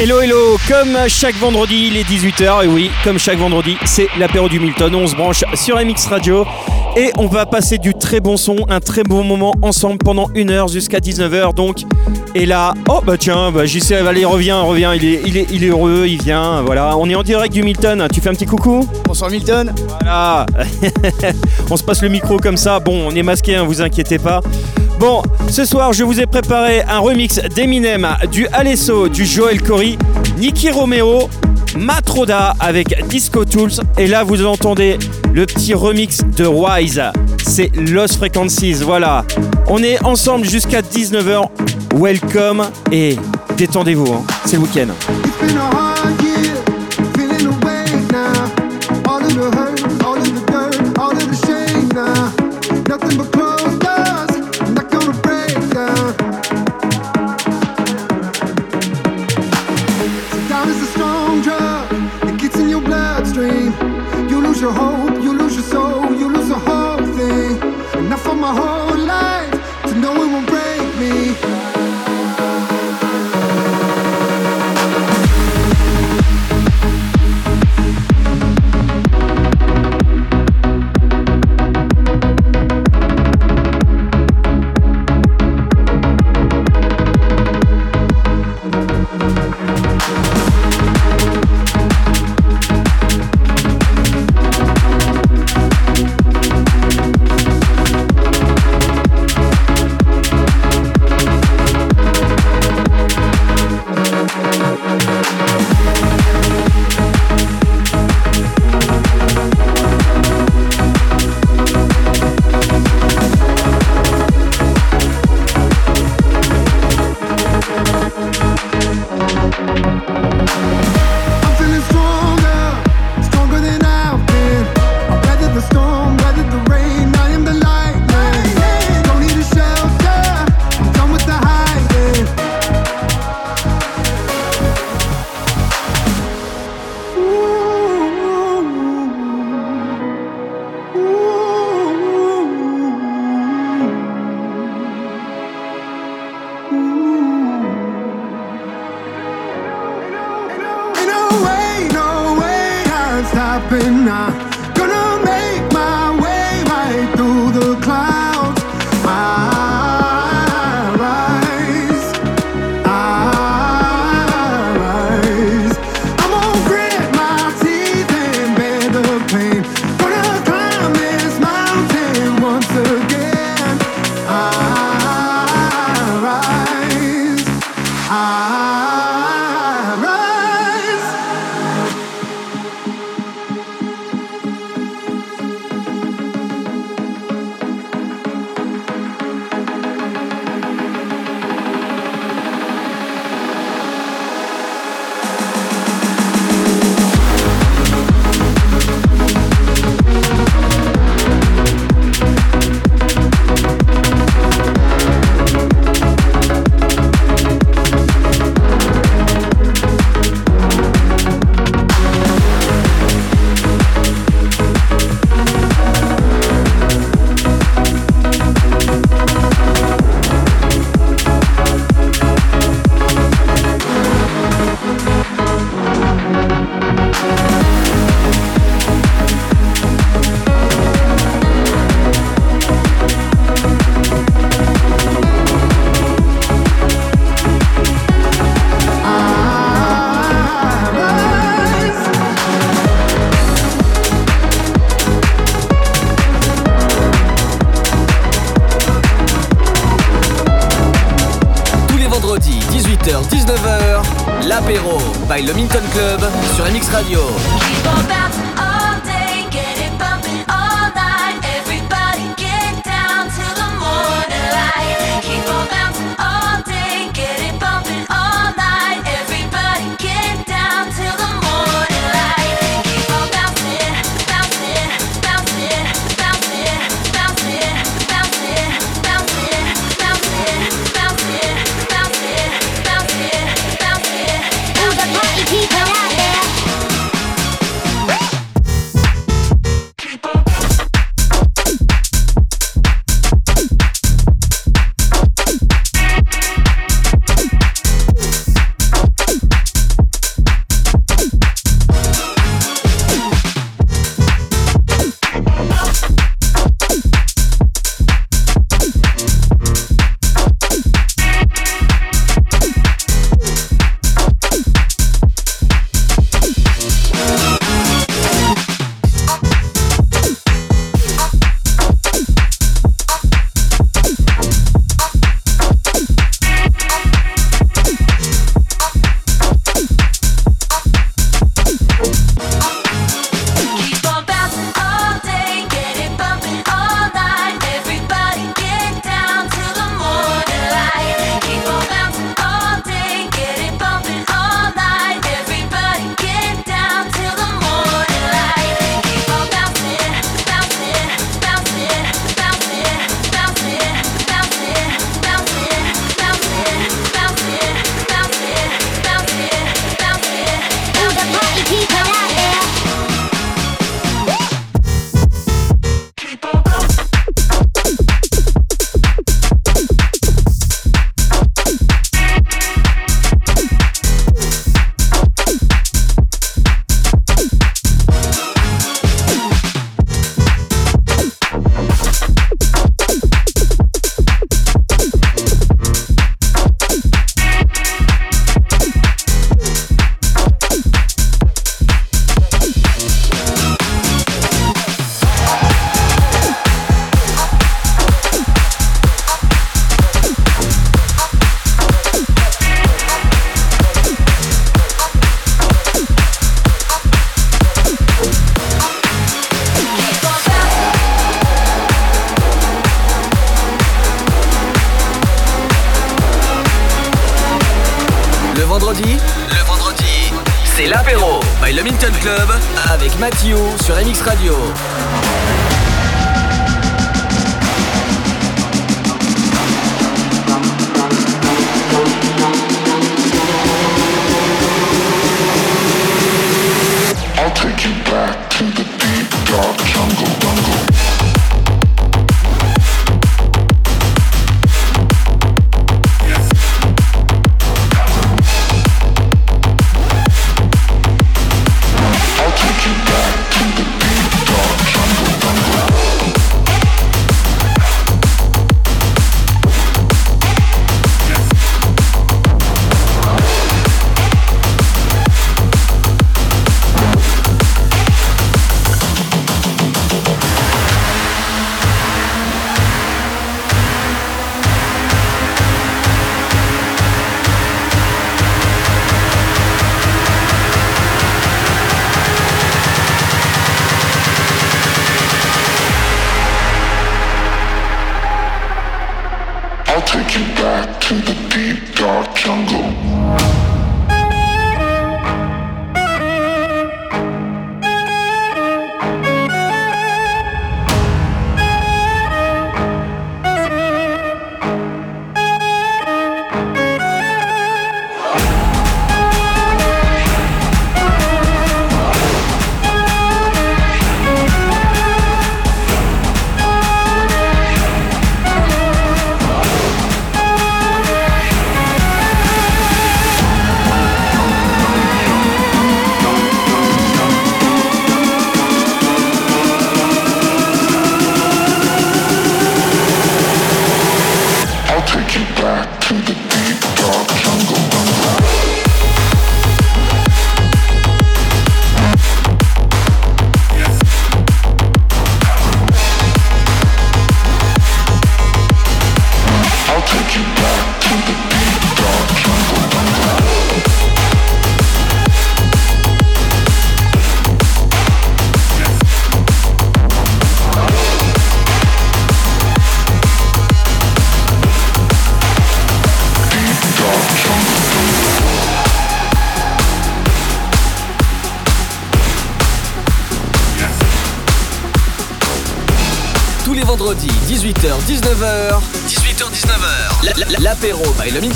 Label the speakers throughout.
Speaker 1: Hello hello, comme chaque vendredi il est 18h et oui, comme chaque vendredi c'est l'apéro du Milton, on se branche sur MX Radio et on va passer du très bon son, un très bon moment ensemble pendant une heure jusqu'à 19h donc et là, oh bah tiens, bah, JC allez reviens, reviens, il est, il, est, il est heureux, il vient, voilà, on est en direct du Milton, tu fais un petit coucou?
Speaker 2: Bonsoir Milton.
Speaker 1: Voilà, on se passe le micro comme ça, bon on est masqué, hein, vous inquiétez pas Bon, ce soir, je vous ai préparé un remix d'Eminem, du Alesso, du Joel Corey, Nicky Romero, Matroda avec Disco Tools. Et là, vous entendez le petit remix de Wise. C'est Lost Frequencies. Voilà. On est ensemble jusqu'à 19h. Welcome et détendez-vous. Hein. C'est le week-end.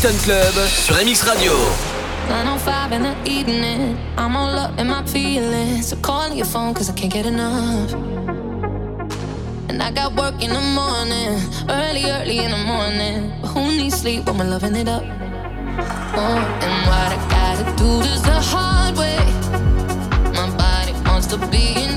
Speaker 3: Le Club sur MX Radio.
Speaker 4: 905 in the evening, I'm all up in my feelings. So calling your phone cause I can't get enough. And I got work in the morning, early, early in the morning. But who needs sleep when we're loving it up? Oh, and what I gotta do is the hard way. My body wants to be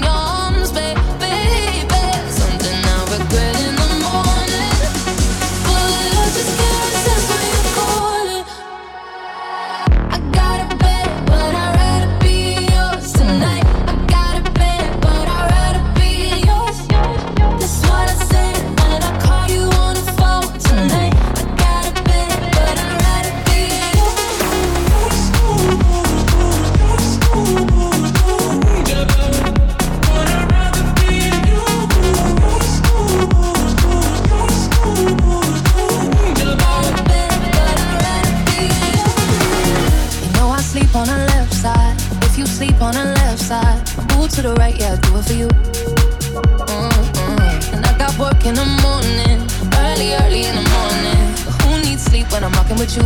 Speaker 4: right, yeah, I'll do it for you. Mm-hmm. And I got work in the morning, early, early in the morning. But who needs sleep when I'm rocking with you?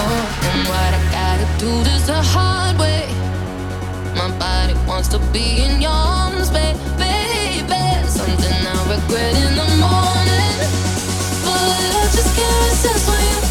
Speaker 4: Oh, and what I gotta do this the hard way. My body wants to be in your arms, baby, baby. Something I regret in the morning, but I just can't resist when you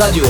Speaker 3: Radio.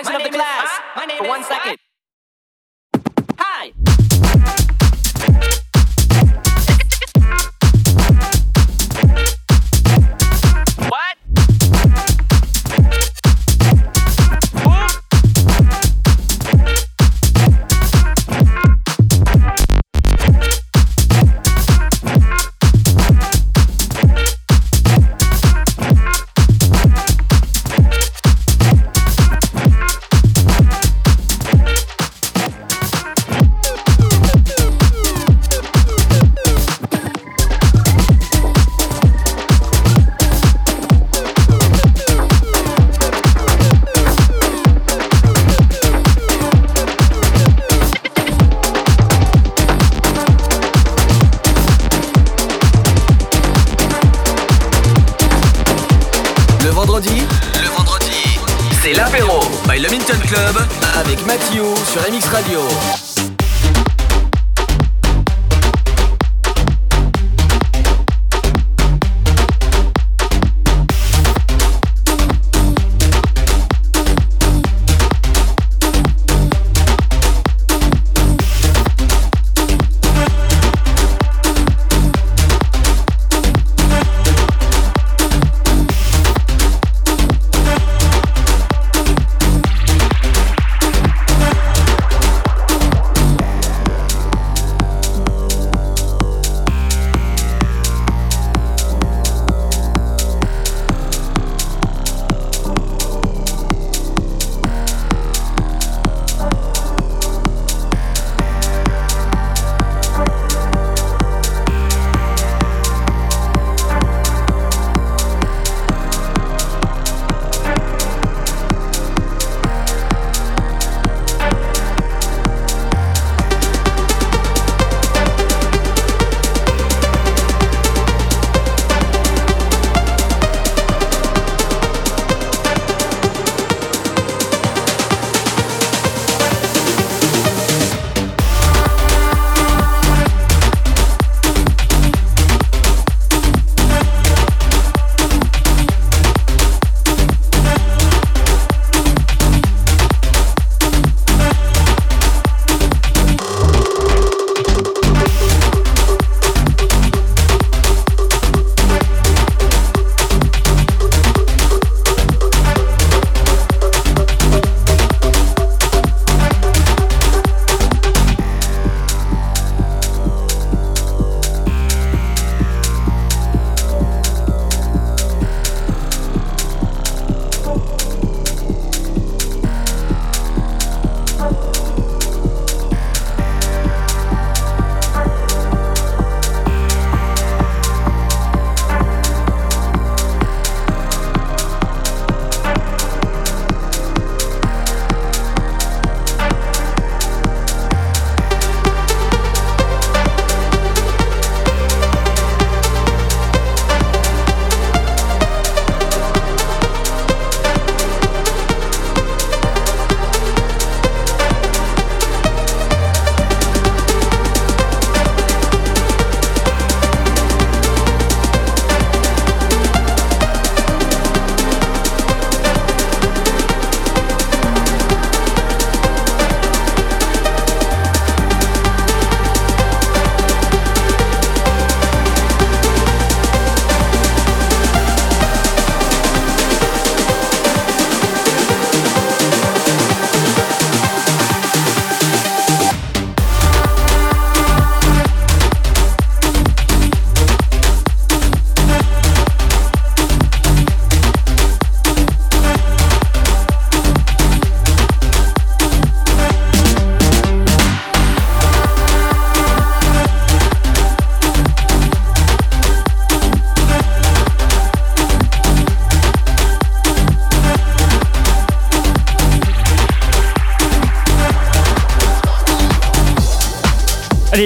Speaker 5: attention my of the class. Is, for one second.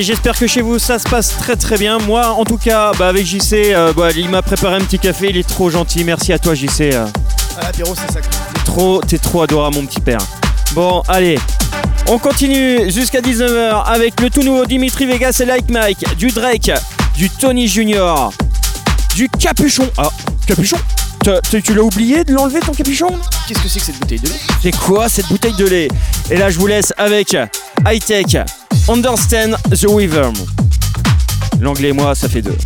Speaker 6: J'espère que chez vous ça se passe très très bien. Moi en tout cas bah, avec JC, euh, bah, il m'a préparé un petit café, il est trop gentil. Merci à toi JC.
Speaker 2: Euh. À l'apéro c'est ça.
Speaker 6: T'es trop, t'es trop adorable mon petit père. Bon allez, on continue jusqu'à 19h avec le tout nouveau Dimitri Vegas et Like Mike, du Drake, du Tony Junior, du Capuchon. Ah, Capuchon tu l'as oublié de l'enlever ton capuchon?
Speaker 2: Qu'est-ce que c'est que cette bouteille de lait?
Speaker 6: C'est quoi cette bouteille de lait? Et là je vous laisse avec High Tech Understand the Rhythm. L'anglais et moi, ça fait deux.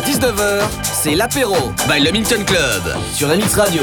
Speaker 3: 18h-19h, c'est l'apéro by le Minton Club sur MX Radio.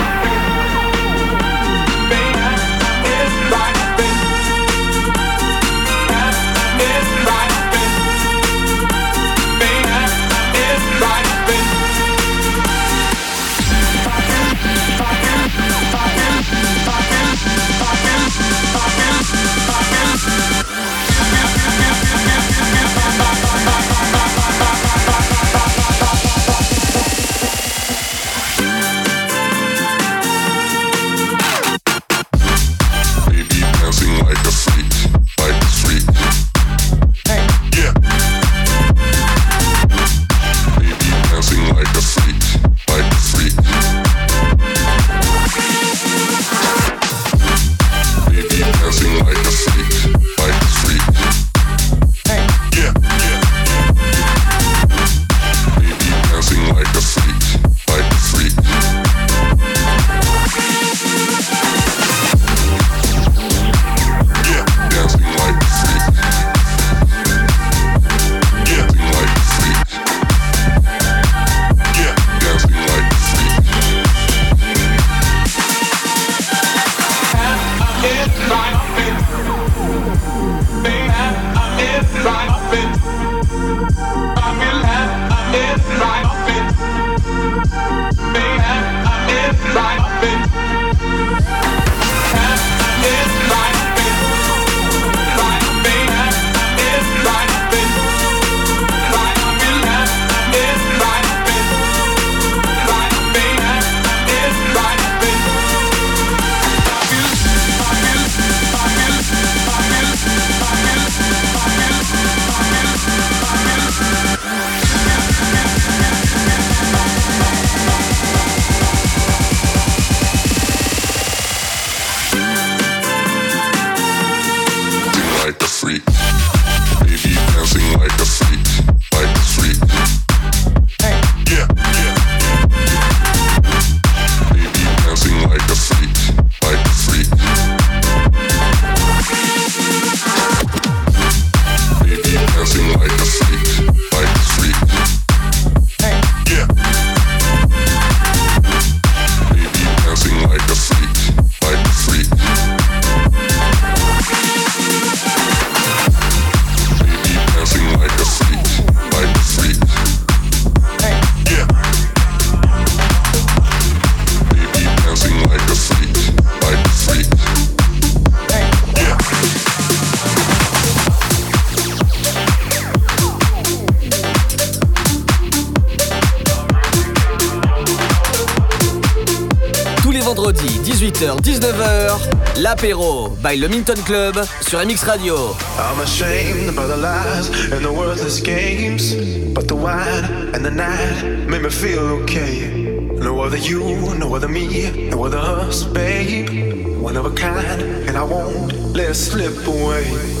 Speaker 7: L'apéro by le Minton Club sur MX Radio.
Speaker 8: I'm ashamed by the lies and the worthless games. But the wine and the night made me feel okay. No other you, no other me, no other us, babe. One of a kind, and I won't let slip away.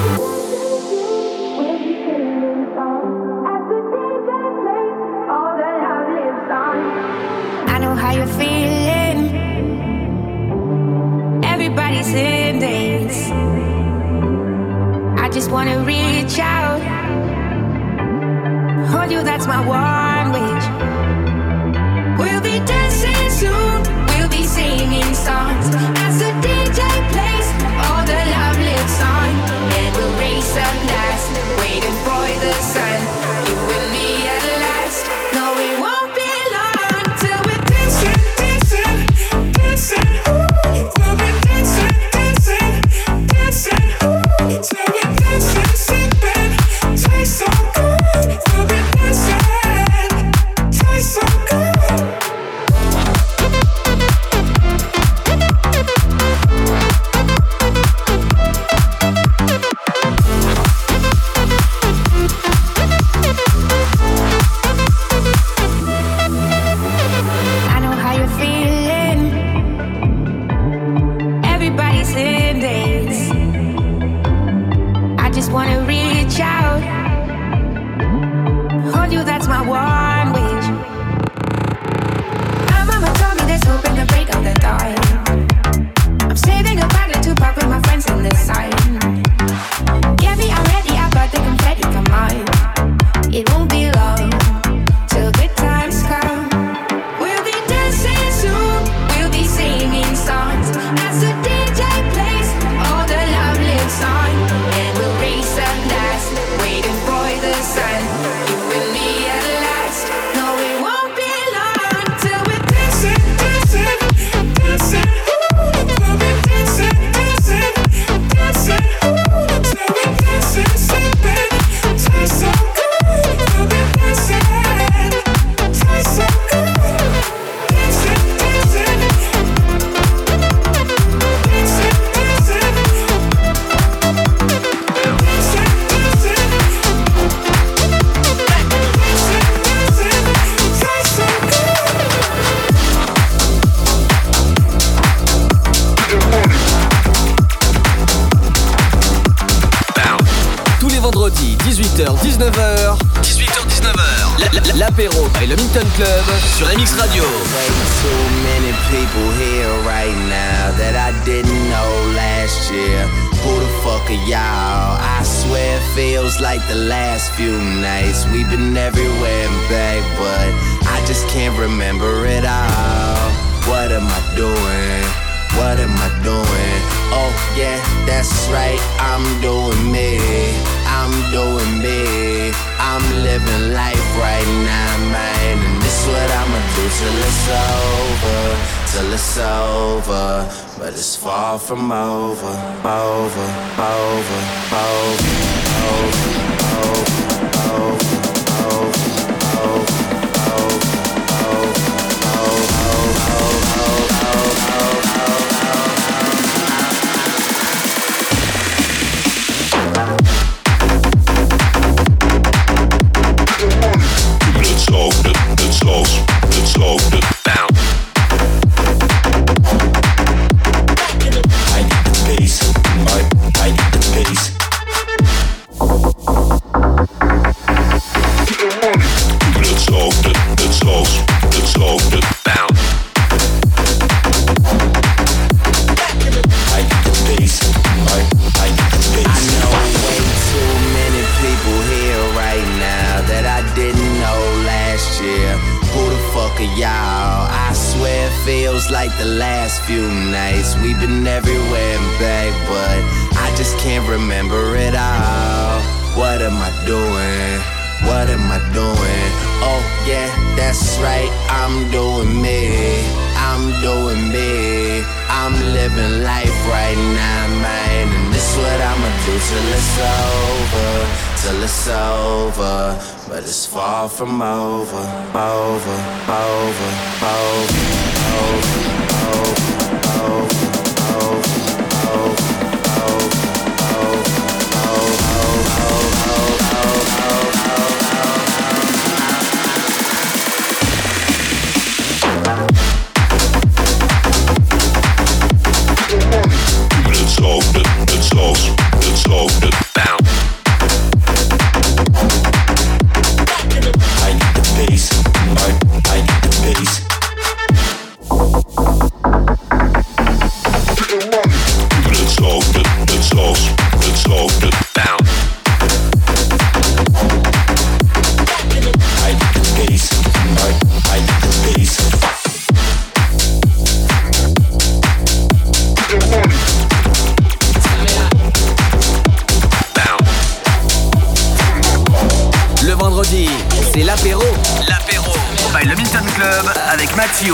Speaker 3: vendredi, c'est l'apéro. L'apéro by le Milton Club avec Mathieu.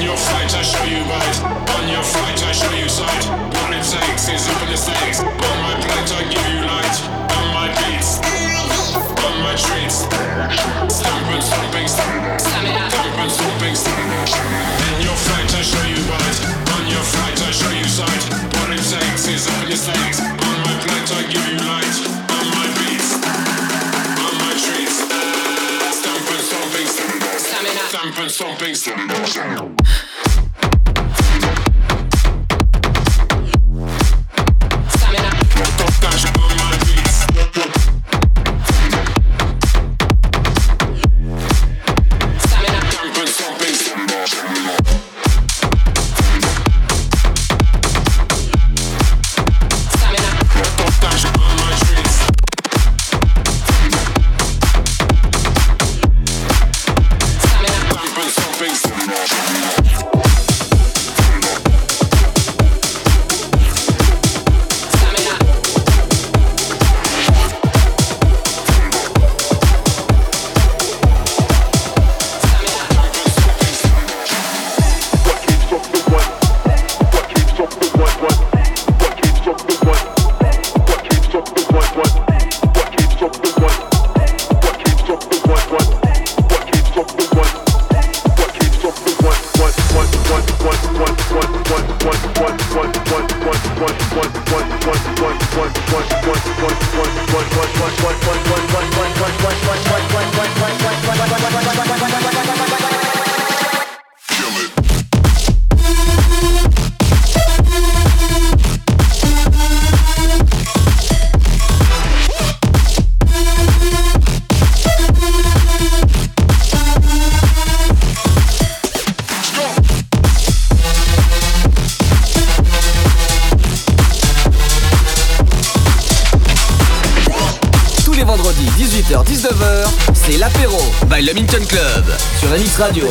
Speaker 9: Your fight, I show you right. On your fight, I show you sight. The.
Speaker 4: something's gonna go. le Minton Club sur la Radio.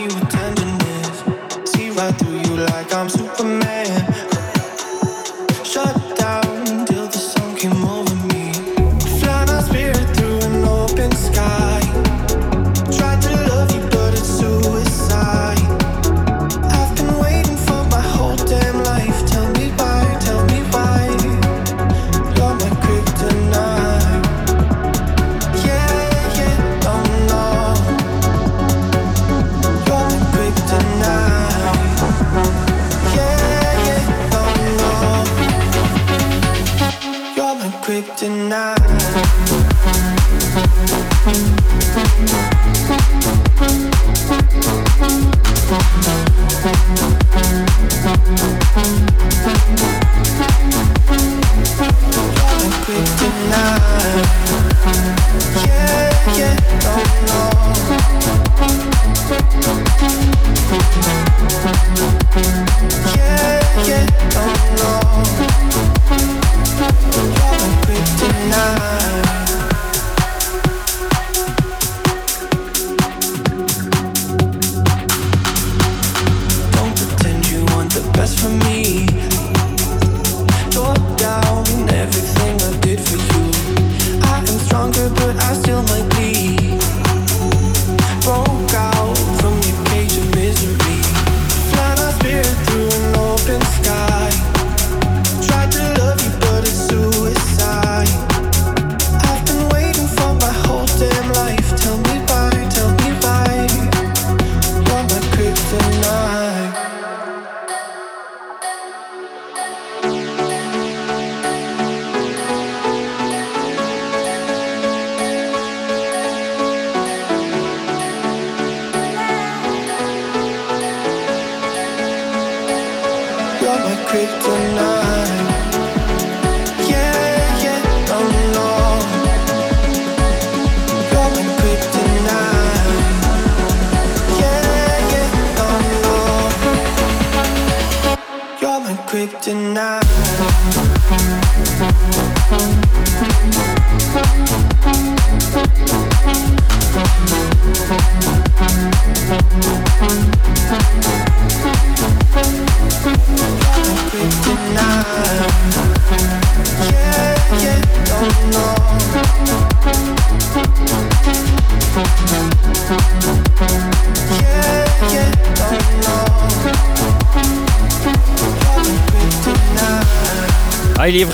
Speaker 10: for me.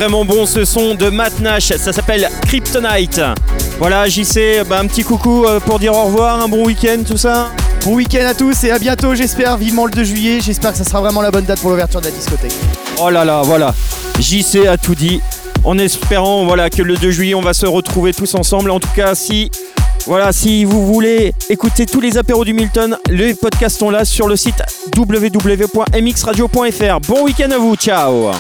Speaker 6: bon ce son de Matt Nash, ça s'appelle Kryptonite. Voilà, JC, bah, un petit coucou euh, pour dire au revoir, un bon week-end, tout ça.
Speaker 2: Bon week-end à tous et à bientôt, j'espère, vivement le 2 juillet. J'espère que ça sera vraiment la bonne date pour l'ouverture de la discothèque.
Speaker 6: Oh là là, voilà, JC a tout dit. En espérant voilà, que le 2 juillet, on va se retrouver tous ensemble. En tout cas, si voilà, si vous voulez écouter tous les apéros du Milton, les podcasts sont là sur le site www.mxradio.fr. Bon week-end à vous, ciao